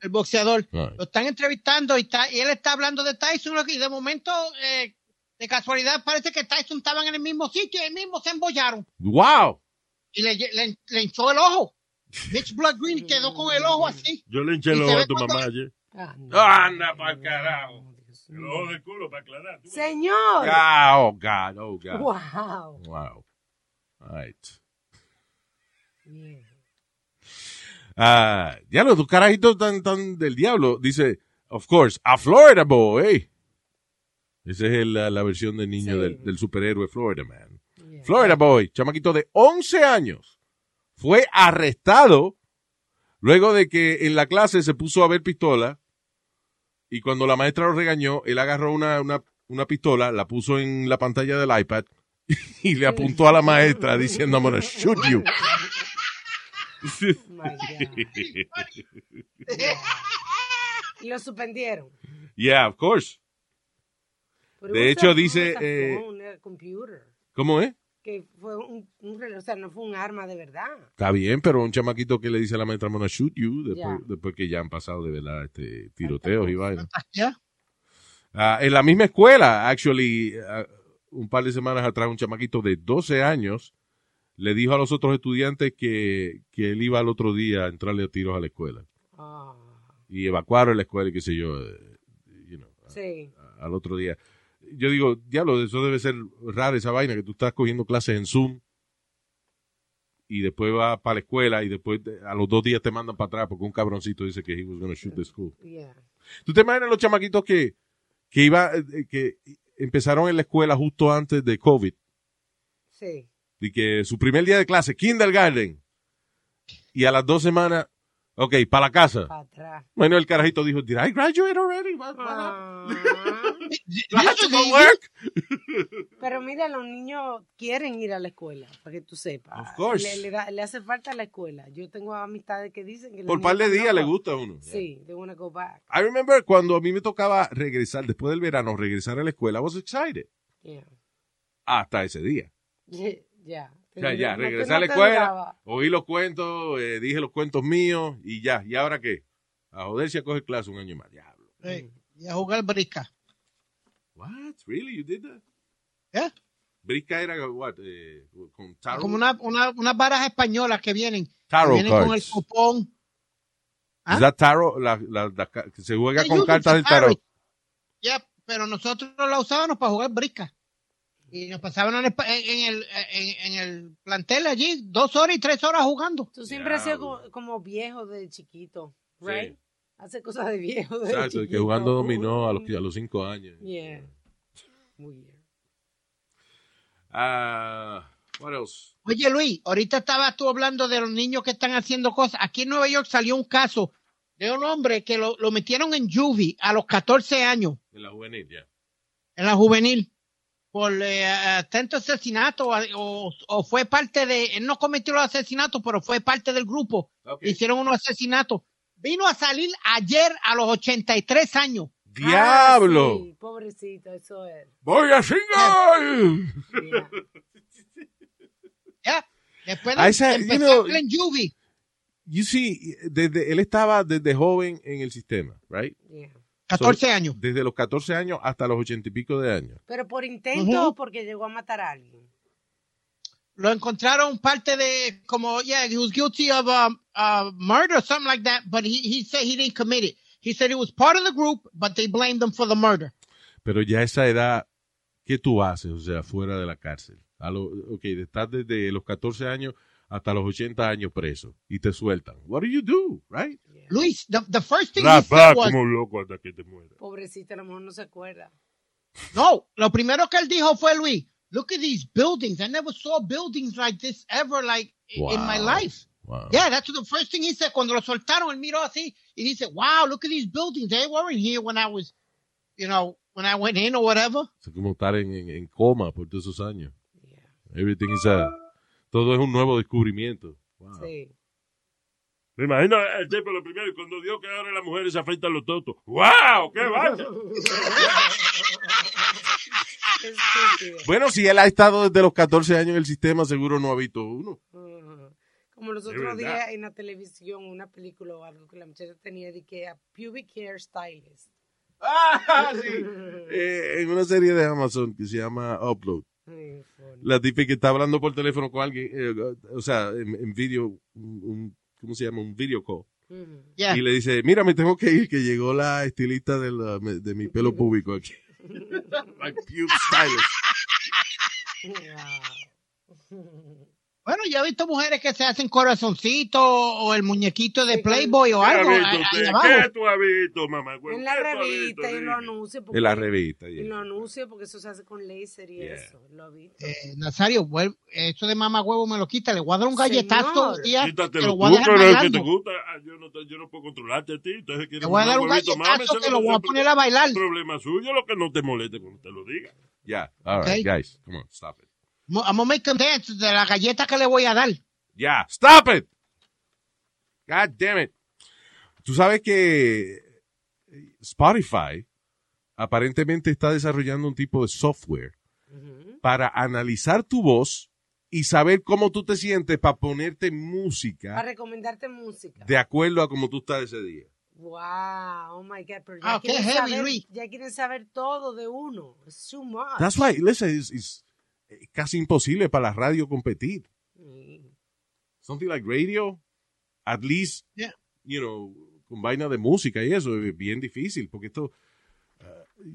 el boxeador. Lo están entrevistando y, está, y él está hablando de Tyson y de momento, eh, de casualidad, parece que Tyson estaban en el mismo sitio y el mismo se embollaron. Wow. Y le, le, le hinchó el ojo. Mitch Blood Green quedó con el ojo así. Yo le hinché el ojo a tu mamá ayer. Ah, no. Anda pa'l carajo. Dios El mío. ojo de culo para aclarar. tú. Señor. Ah, oh, God. Oh, God. Wow. Wow. All right. Bien. Ah, ya lo, tus carajitos tan, tan del diablo. Dice, of course, a Florida boy. Esa es el- la, la versión del niño Sí. del, del superhéroe Florida Man. Florida boy, chamaquito de 11 años, fue arrestado luego de que en la clase se puso a ver pistola y cuando la maestra lo regañó, él agarró una, una, una pistola, la puso en la pantalla del iPad *laughs* y le apuntó a la maestra diciendo, I'm gonna shoot you. *laughs* Y *laughs* lo suspendieron. Yeah, of course. Pero De hecho, dice, eh, computer. ¿Cómo es? Que fue un, un reloj, o sea, no fue un arma de verdad. Está bien, pero un chamaquito que le dice a la maestra, I'm gonna shoot you, después, que ya han pasado de verdad este, tiroteos y vainas. Ya. Ah, en la misma escuela, actually, ah, un par de semanas atrás, un chamaquito de 12 años le dijo a los otros estudiantes que, que él iba al otro día a entrarle a tiros a la escuela. Ah, Y evacuaron la escuela y qué sé yo, eh, you know, sí. al otro día. Yo digo, diablo, eso debe ser raro esa vaina, que tú estás cogiendo clases en Zoom y después vas para la escuela y después a los dos días te mandan para atrás porque un cabroncito dice que he was gonna shoot the school. Yeah. ¿Tú te imaginas los chamaquitos que, que iba, eh, que empezaron en la escuela justo antes de COVID Sí. y que su primer día de clase, kindergarten, y a las dos semanas, ok, para la casa. Para atrás. Bueno, el carajito dijo, did I graduate already? What- what happened? Do *laughs* I have to go Sí, work? *laughs* Pero mira, los niños quieren ir a la escuela, para que tú sepas. Of course. Le, le da- le hace falta la escuela. Yo tengo amistades que dicen que... Por par de días le gusta a uno. Sí, they want to go back. I remember cuando a mí me tocaba regresar, después del verano, regresar a la escuela, I was excited. Yeah. Hasta ese día. *laughs* Ya. O sea, ya, regresé a la escuela, oí los cuentos, eh, dije los cuentos míos y ya. ¿Y ahora qué? A joderse a coger clase un año más. Diablo. Eh, y a jugar brisca. What? Really? You did that? Yeah. Brisca era, what? Eh, con tarot? Como una, una, unas varas españolas que vienen. que tarot vienen con el cupón. ¿Ah? Is that tarot? La, la- la que se juega con cartas del tarot. tarot. Ya, pero nosotros la usábamos para jugar brisca. Y nos pasaban en el, en, en el, en, en el plantel allí dos horas y tres horas jugando. Tú siempre has sido como, como viejo de chiquito, Sí. right? Hace cosas de viejo de Exacto, chiquito. que jugando dominó a los, a los cinco años. Yeah. Weird. Ah, what else? Oye Luis, ahorita estabas tú hablando de los niños que están haciendo cosas. Aquí en Nueva York salió un caso de un hombre que lo, lo metieron en juvie a los 14 años, En la juvenil, ya. en la juvenil, por eh, atento asesinato o, o fue parte de, él no cometió los asesinatos, pero fue parte del grupo. Hicieron unos asesinatos. vino a salir ayer a los 83 años. ¡Diablo! Ah, sí, pobrecito, eso es. ¡Voy a single! *laughs* Yeah. ¿ya? Después de A esa- you empezó know- en Juvie. You see, desde, él estaba desde joven en el sistema, right? Yeah. 14 años. Desde los 14 años hasta los 80 y pico de años. Pero por intento o porque llegó a matar a alguien. Lo encontraron parte de, como, yeah, he was guilty of um, uh, murder or something like that, but he, he said he didn't commit it. He said he was part of the group, but they blamed him for the murder. Pero ya a esa edad, ¿qué tú haces? O sea, fuera de la cárcel. A lo, ok, estás desde los 14 años hasta los 80 años preso y te sueltan. What do you do, right? Luis, the, the first thing he Rapa said was, como loco hasta que te mueras. Pobrecito, a lo mejor no se acuerda. no, lo primero que él dijo fue, Luis, look at these buildings. I never saw buildings like this ever, like, i- in my Wow. life. Wow. Yeah, that's the first thing he said. Cuando lo soltaron, él miró así y dice, wow, look at these buildings. They weren't here when I was, you know, when I went in or whatever. Es como estar en, en- en coma por todos esos años. Yeah. Everything is a, todo es un nuevo descubrimiento. Wow. Sí. Me imagino el tipo lo primero, y cuando dio que ahora las mujeres se afeitan los totos. ¡Wow! ¡Qué *laughs* vaya! Bueno, si él ha estado desde los 14 años en el sistema, seguro no ha visto uno. Como los otros días en la televisión, una película o algo que la muchacha tenía de que a pubic hair stylist. Ah, *laughs* sí. Eh, en una serie de Amazon que se llama Upload. La tipa que está hablando por teléfono con alguien, eh, o sea, en, en video, un, un- ¿cómo se llama? Un video call. Yeah. Y le dice, mira, me tengo que ir, que llegó la estilista de, la- de mi pelo público aquí. My pube stylist. Wow. *laughs* Bueno, yo he visto mujeres que se hacen corazoncito o el muñequito de Playboy o ¿Qué algo visto abajo. ¿Qué tú has visto, mamá? En la ¿Qué visto, revista y anuncios. porque- En la revista. En yeah. los anuncios, porque eso se hace con láser y Yeah. eso. Lo vi. Eh, Nazario, vuel- eso de mamá huevo me lo quita. Le voy a dar un galletazo Señor. y ya te Quítatelo lo tú, voy a dejar pero es que te gusta. Ah, Yo no, te- yo no puedo controlarte a ti. Entonces, Le voy a dar un galletazo que lo voy a poner a bailar. problema suyo, lo que no te moleste cuando te lo diga. Yeah. All Okay. right, guys. Come on, stop it. I'm gonna make him dance de la galleta que le voy a dar. Yeah. Stop it. God damn it. Tú sabes que Spotify aparentemente está desarrollando un tipo de software Ujú. para analizar tu voz y saber cómo tú te sientes para ponerte Para música recomendarte música. de acuerdo a cómo tú estás ese día. Wow, oh my God. Pero ya, Ah, qué quieren heavy, saber, ya quieren saber todo de uno. Es too much. That's why, listen, it's, it's casi imposible para la radio competir. Something like radio, at least, Yeah. you know, con vaina de música y eso, es bien difícil, porque esto, uh,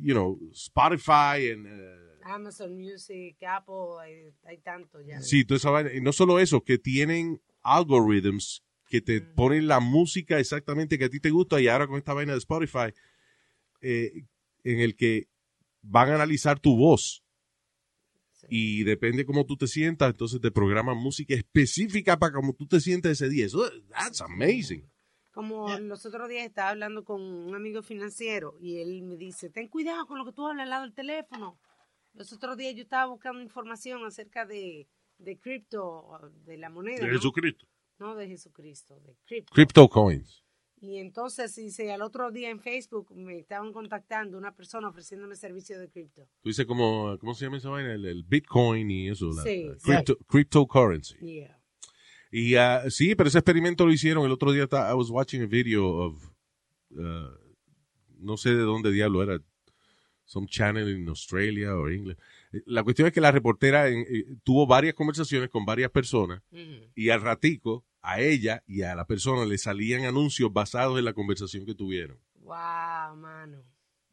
you know, Spotify and, uh, Amazon Music, Apple, hay, hay tanto ya. sí, toda esa vaina. Y no solo eso, que tienen algorithms que te ponen la música exactamente que a ti te gusta y ahora con esta vaina de Spotify, eh, en el que van a analizar tu voz Sí. y depende cómo tú te sientas, entonces te programan música específica para cómo tú te sientes ese día. Eso, that's amazing. Como los otros días estaba hablando con un amigo financiero y él me dice, ten cuidado con lo que tú hablas al lado del teléfono. Los otros días yo estaba buscando información acerca de, de cripto, de la moneda. De ¿no? Jesucristo. No de Jesucristo, de cripto. Crypto coins. Y entonces dice, al otro día en Facebook me estaban contactando una persona ofreciéndome servicio de cripto. Tú dices como, ¿cómo se llama esa vaina? El, el Bitcoin y eso. la- Sí, la sí. crypto- cryptocurrency. Yeah. Y ah, sí, pero ese experimento lo hicieron el otro día. I was watching a video of, uh, no sé de dónde diablo era, some channel in Australia o England. Eh, La cuestión es que la reportera en- eh, tuvo varias conversaciones con varias personas y al ratico a ella y a la persona le salían anuncios basados en la conversación que tuvieron. Wow, mano.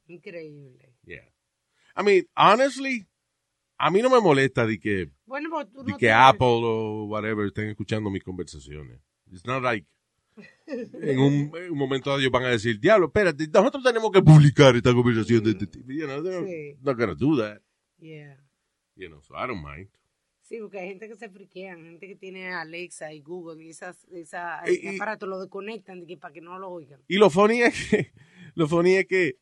Increíble. Yeah. I mean, honestly, a mí no me molesta de que, Bueno, de no que Apple o whatever estén escuchando mis conversaciones. It's not like *laughs* en un, en un momento dado ellos van a decir, diablo, espérate, nosotros tenemos que publicar esta conversación de este tipo. You know, Sí. not gonna do that. Yeah. You know, so I don't mind. Sí, porque hay gente que se friquean, gente que tiene Alexa y Google y esas, esa, Y- ese y- aparato lo desconectan de que, para que no lo oigan. Y lo funny es que, *laughs* lo funny es que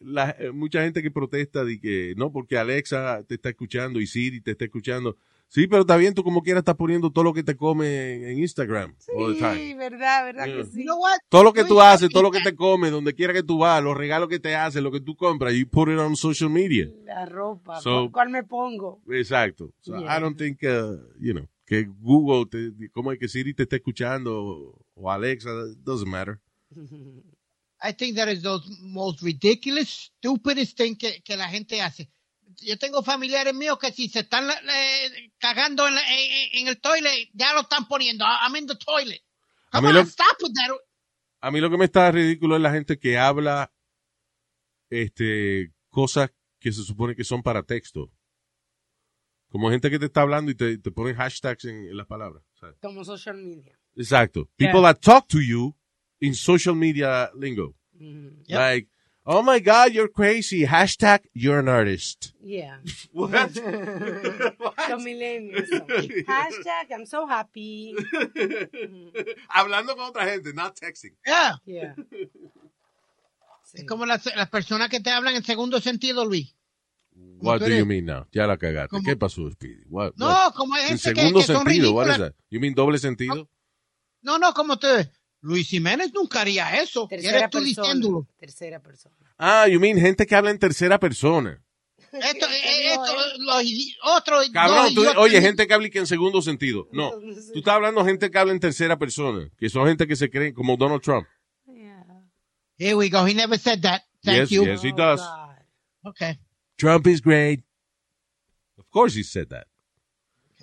la, eh, mucha gente que protesta de que no, porque Alexa te está escuchando y Siri te está escuchando. Sí, pero está bien, tú como quieras estás poniendo todo lo que te come en Instagram all the Sí, time. verdad, verdad Yeah. que sí. You know what? Todo lo que tú haces, todo lo que te comes, donde quiera que tú vas, los regalos que te haces, lo que tú compras, you put it on social media. La ropa, So- ¿cu- ¿cuál me pongo? Exacto. So, Yeah. I don't think, uh, you know, que Google, te, como que Siri te esté escuchando o, o Alexa, it doesn't matter. I think that is the most ridiculous, stupidest thing que, que la gente hace. Yo tengo familiares míos que si se están eh, cagando en, la- en- en el toilet, ya lo están poniendo. I'm in the toilet. A mí on, lo- stop with that. A mí lo que me está ridículo es la gente que habla este cosas que se supone que son para texto. Como gente que te está hablando y te, te pone hashtags en, en las palabras. ¿sabes? Como social media. Exacto. Yeah. People that talk to you in social media lingo. Mhm. Yep. Like, oh my God, you're crazy. Hashtag, you're an artist. Yeah. *laughs* What? *laughs* Millennials. son. *laughs* Hashtag, I'm so happy. Hablando con otra gente, not texting. Yeah. Yeah. Sí. Es como las, las personas que te hablan en segundo sentido, Luis. What do eres- you mean now? Ya la cagaste. ¿Cómo? ¿Qué pasó, Speedy? What, No, what? como hay En gente que, segundo que son sentido, what is that? You mean doble sentido? No, no, como te... Luis Jiménez nunca haría eso. Tercera eres tú persona. diciéndolo. Tercera persona. Ah, you mean gente que habla en tercera persona. Esto, ¿Qué eh, esto, él? los otros Cabrón, tú- oye, gente que habla y que en segundo sentido. No, *laughs* tú estás hablando de gente que habla en tercera persona, que son gente que se creen como Donald Trump. Yeah. Here we go. He never said that. Thank Yes, you. yes. he Oh, does. God. Okay. Trump is great. Of course he said that.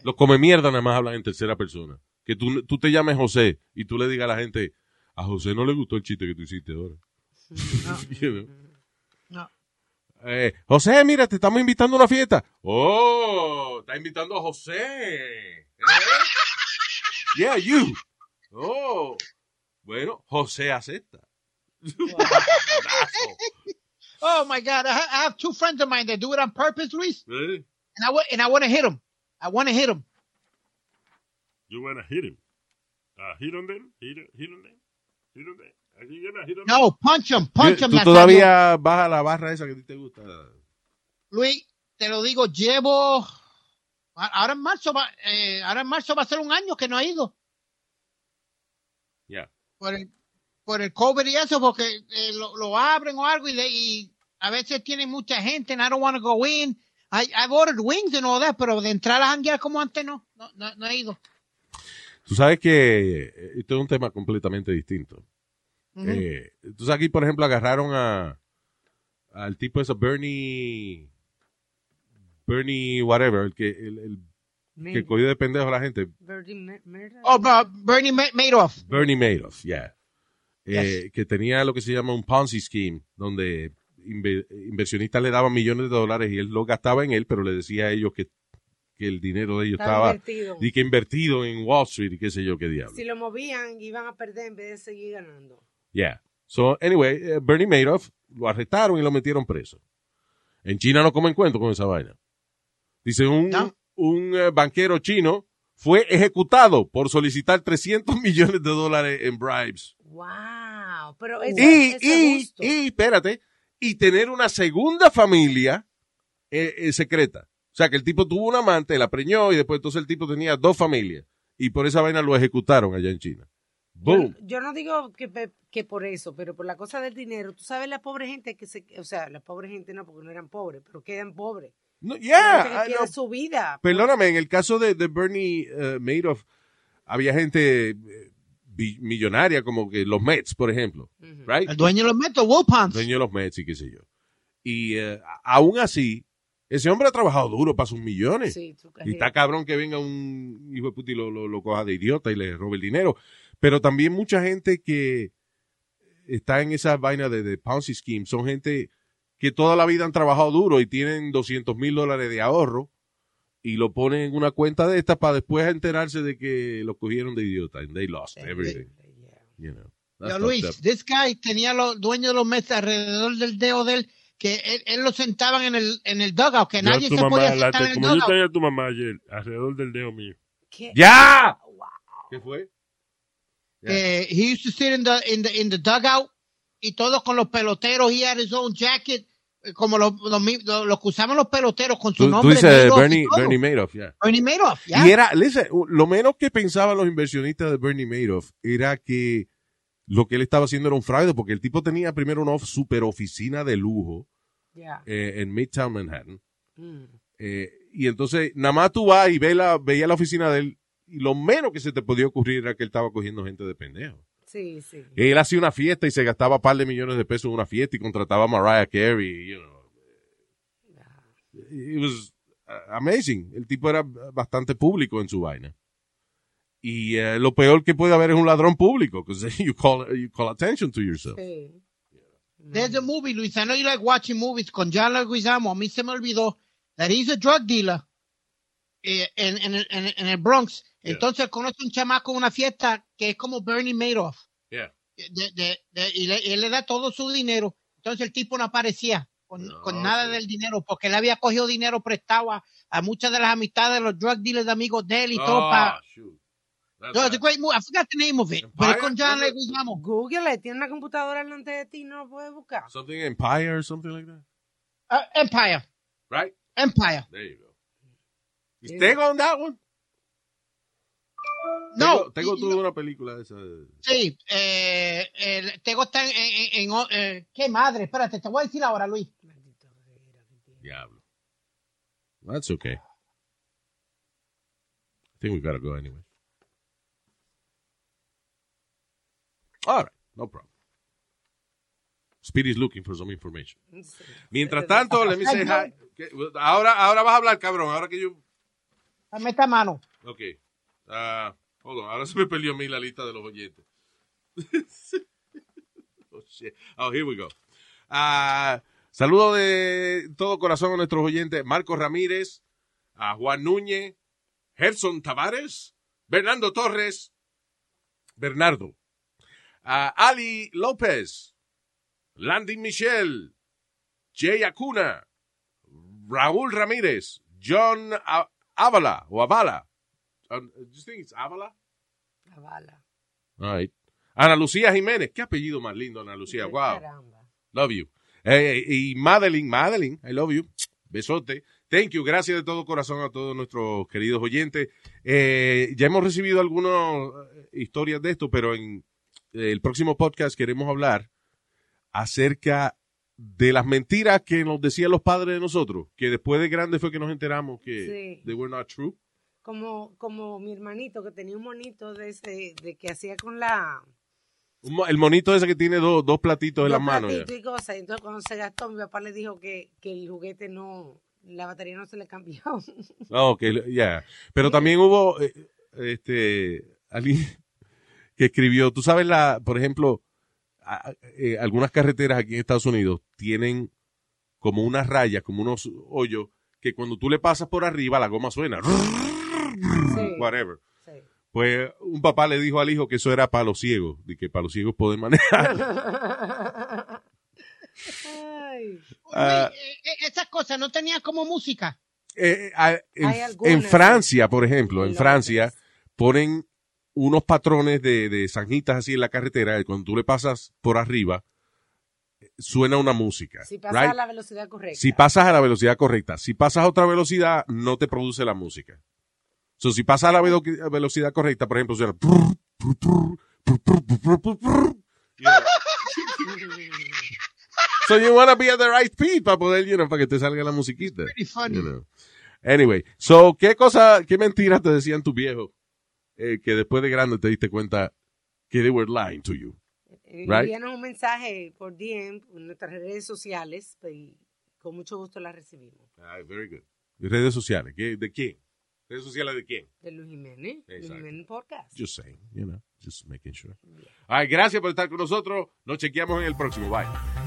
Los come mierda nada más hablan en tercera persona. Que tú, tú te llames José y tú le digas a la gente, a José no le gustó el chiste que tú hiciste ahora. *laughs* You know? No. Eh, José, mira, te estamos invitando a una fiesta. Oh, está invitando a José. ¿Eh? Yeah, you. Oh. Bueno, José acepta. Oh my God. I, ha- I have two friends of mine that do it on purpose, Luis. Really? And I, and I want to hit them. I want to hit them. You wanna hit him. Uh, hit on them, hit, hit on them, hit on them. Are you gonna hit on them? No, punch them. Punch them. Tú todavía vas a la barra esa que a ti te gusta. Luis, te lo digo, llevo. Ahora en marzo va, eh, ahora en marzo va a ser un año que no ha ido. Ya. Por el, por el COVID y eso, porque eh, lo, lo abren o algo y, de- y a veces tiene mucha gente and I don't want to go in. I, I've ordered wings and all that, pero de entrar a janguear como antes no, no, no, no he ido. Tú sabes que eh, esto es un tema completamente distinto. Eh, tú sabes aquí, por ejemplo, agarraron a al tipo ese Bernie Bernie whatever, el que el, el que cogió de pendejo a la gente, Mer- Murder. Oh, Bernie Ma- Madoff. Bernie Madoff, yeah. Eh, Yes. que tenía lo que se llama un Ponzi scheme, donde inve- inversionistas le daban millones de dólares y él lo gastaba en él, pero le decía a ellos que, que el dinero de ellos Estaba estaba invertido. y que invertido en Wall Street y qué sé yo qué diablo. Si lo movían, iban a perder en vez de seguir ganando. Yeah. So, anyway, eh, Bernie Madoff lo arrestaron y lo metieron preso. En China no comen cuento con esa vaina. Dice, un, No. un eh, banquero chino fue ejecutado por solicitar 300 *laughs* millones de dólares en bribes. Wow. Pero Y, es y, justo. y, espérate, y tener una segunda familia eh, eh, secreta. O sea, que el tipo tuvo un amante, la preñó y después entonces el tipo tenía dos familias. Y por esa vaina lo ejecutaron allá en China. Boom. Yo, yo no digo que, que por eso, pero por la cosa del dinero. Tú sabes la pobre gente que se... O sea, la pobre gente no, porque no eran pobres, pero quedan pobres. No, yeah, que su vida. Perdóname, en el caso de, de Bernie eh, Madoff, había gente eh, bi- millonaria, como que los Mets, por ejemplo, right? El dueño de los metos, Wolpans. Dueño de los Mets y qué sé yo. Y a- aún así, ese hombre ha trabajado duro para sus millones. Sí, Y está cabrón que venga un hijo de puta y lo, lo, lo coja de idiota y le robe el dinero. Pero también mucha gente que está en esa vaina de, de Ponzi Scheme son gente que toda la vida han trabajado duro y tienen 200 mil dólares de ahorro y lo ponen en una cuenta de estas para después enterarse de que lo cogieron de idiota and they lost everything. Yeah. You know. Yo, Luis, this guy tenía los dueños de los meses alrededor del dedo de él, que él, él lo sentaban en el, en el dugout, que Yo nadie se mamá, podía sentar en el como yo tenía a tu mamá ayer, alrededor del dedo mío. ¿Qué? ¡Ya! Wow. ¿Qué fue? He used to sit in the, in the, in the dugout y todos con los peloteros. He had his own jacket. como los, los- los que usaban los peloteros con su Tú, tú nombre. dices Madoff y Bernie. Bernie Madoff, yeah. Bernie Madoff, ya. Y era, listen, lo menos que pensaban los inversionistas de Bernie Madoff era que lo que él estaba haciendo era un fraude, porque el tipo tenía primero una super oficina de lujo Ya. eh, en Midtown Manhattan. Mm. Eh, y entonces, nada más tú vas y ves la, veías la oficina de él, y lo menos que se te podía ocurrir era que él estaba cogiendo gente de pendejo. Sí, sí. Él hacía una fiesta y se gastaba un par de millones de pesos en una fiesta y contrataba a Mariah Carey, you know. It was uh, amazing. El tipo era bastante público en su vaina. Y eh, lo peor que puede haber es un ladrón público, because you call, you call attention to yourself. Sí. There's a movie, Luis. I know you like watching movies con John Leguizamo. A mí se me olvidó that he's a drug dealer eh, en, en, el- en, el- en el Bronx. Yeah. Entonces conoce un chamaco en una fiesta que es como Bernie Madoff. Yeah. De- de- de- y, le, y él le da todo su dinero. Entonces el tipo no aparecía con, No, con nada sí. del dinero porque él había cogido dinero prestado a, a muchas de las amistades de los drug dealers de amigos de él y todo. Ah, Pa, shoot. That's no, it's a great movie. I forgot the name of it. Pero es con Empire? John Leguizamo. Google, tiene una computadora delante de ti, no lo puedes buscar. Something Empire or something like that. Uh, Empire. Right? Empire. There you go. Is Yeah. Tego on that one? No. Tego y- tuvo una película de esa. Sí, eh, el Tego está en, en- en- eh, qué madre, espérate, te voy a decir ahora, Luis. Diablo. That's okay. I think we gotta go anyway. All right, no problem. Speedy's looking for some information. Mientras tanto, let me say hi. Ahora, ahora vas a hablar, cabrón. Ahora que yo. Dame esta mano. Ok. Ah, hold on. Ahora se me perdió a mí la lista de los oyentes. *laughs* oh, shit. Oh, here we go. Ah, saludo de todo corazón a nuestros oyentes. Marco Ramírez, a Juan Núñez, Gerson Tavares, Bernardo Torres, Bernardo, a Ali López, Landy Michel, Jay Acuna, Raúl Ramírez, John Avala o Avala. Um, do you think it's Avala? La bala. All right. Ana Lucía Jiménez. Qué apellido más lindo, Ana Lucía. Qué Wow. Caramba. Love you. Eh, y Madeline, Madeline, I love you. Besote. Thank you. Gracias de todo corazón a todos nuestros queridos oyentes. Eh, ya hemos recibido algunas eh, historias de esto, pero en eh, el próximo podcast queremos hablar acerca de las mentiras que nos decían los padres de nosotros, que después de grande fue que nos enteramos que Sí. they were not true. Como, como mi hermanito que tenía un monito de ese, de que hacía con la El monito ese que tiene dos, dos platitos en las manos. y cosas. Entonces cuando se gastó, mi papá le dijo que, que el juguete no, la batería no se le cambió. *laughs* Oh, ok, ya. Pero también hubo eh, este alguien que escribió, tú sabes la, por ejemplo, a- eh, algunas carreteras aquí en Estados Unidos tienen como unas rayas, como unos hoyos que cuando tú le pasas por arriba la goma suena. *laughs* Whatever. Sí. Pues un papá le dijo al hijo que eso era para los ciegos, de que para los ciegos poder manejar. *laughs* Ay, Ah. Eh, eh, esas cosas no tenían como música. Eh, eh, en, Francia, por ejemplo, en. Francia ponen unos patrones de, de zanjitas así en la carretera y cuando tú le pasas por arriba suena una música. si pasa right? a la velocidad correcta. Si pasas a la velocidad correcta. Si pasas a otra velocidad, no te produce la música. So, si pasas a la velo- velocidad correcta, por ejemplo, suena... So you wanna be at the right speed para poder, you know, para que te salga la musiquita. Pretty funny. You know. Anyway, so, ¿qué cosa, qué mentiras te decían tus viejos eh, que después de grande te diste cuenta que they were lying to you? Right. Envíanos un mensaje por DM en nuestras redes sociales y con mucho gusto la recibimos. Ah, very good. ¿Y redes sociales? ¿Qué- ¿De quién? ¿Redes sociales de quién? De Luis Jiménez, Luis. Jiménez Podcast. Just saying, you know, just making sure. Ay, gracias por estar con nosotros. Nos chequeamos en el próximo. Bye.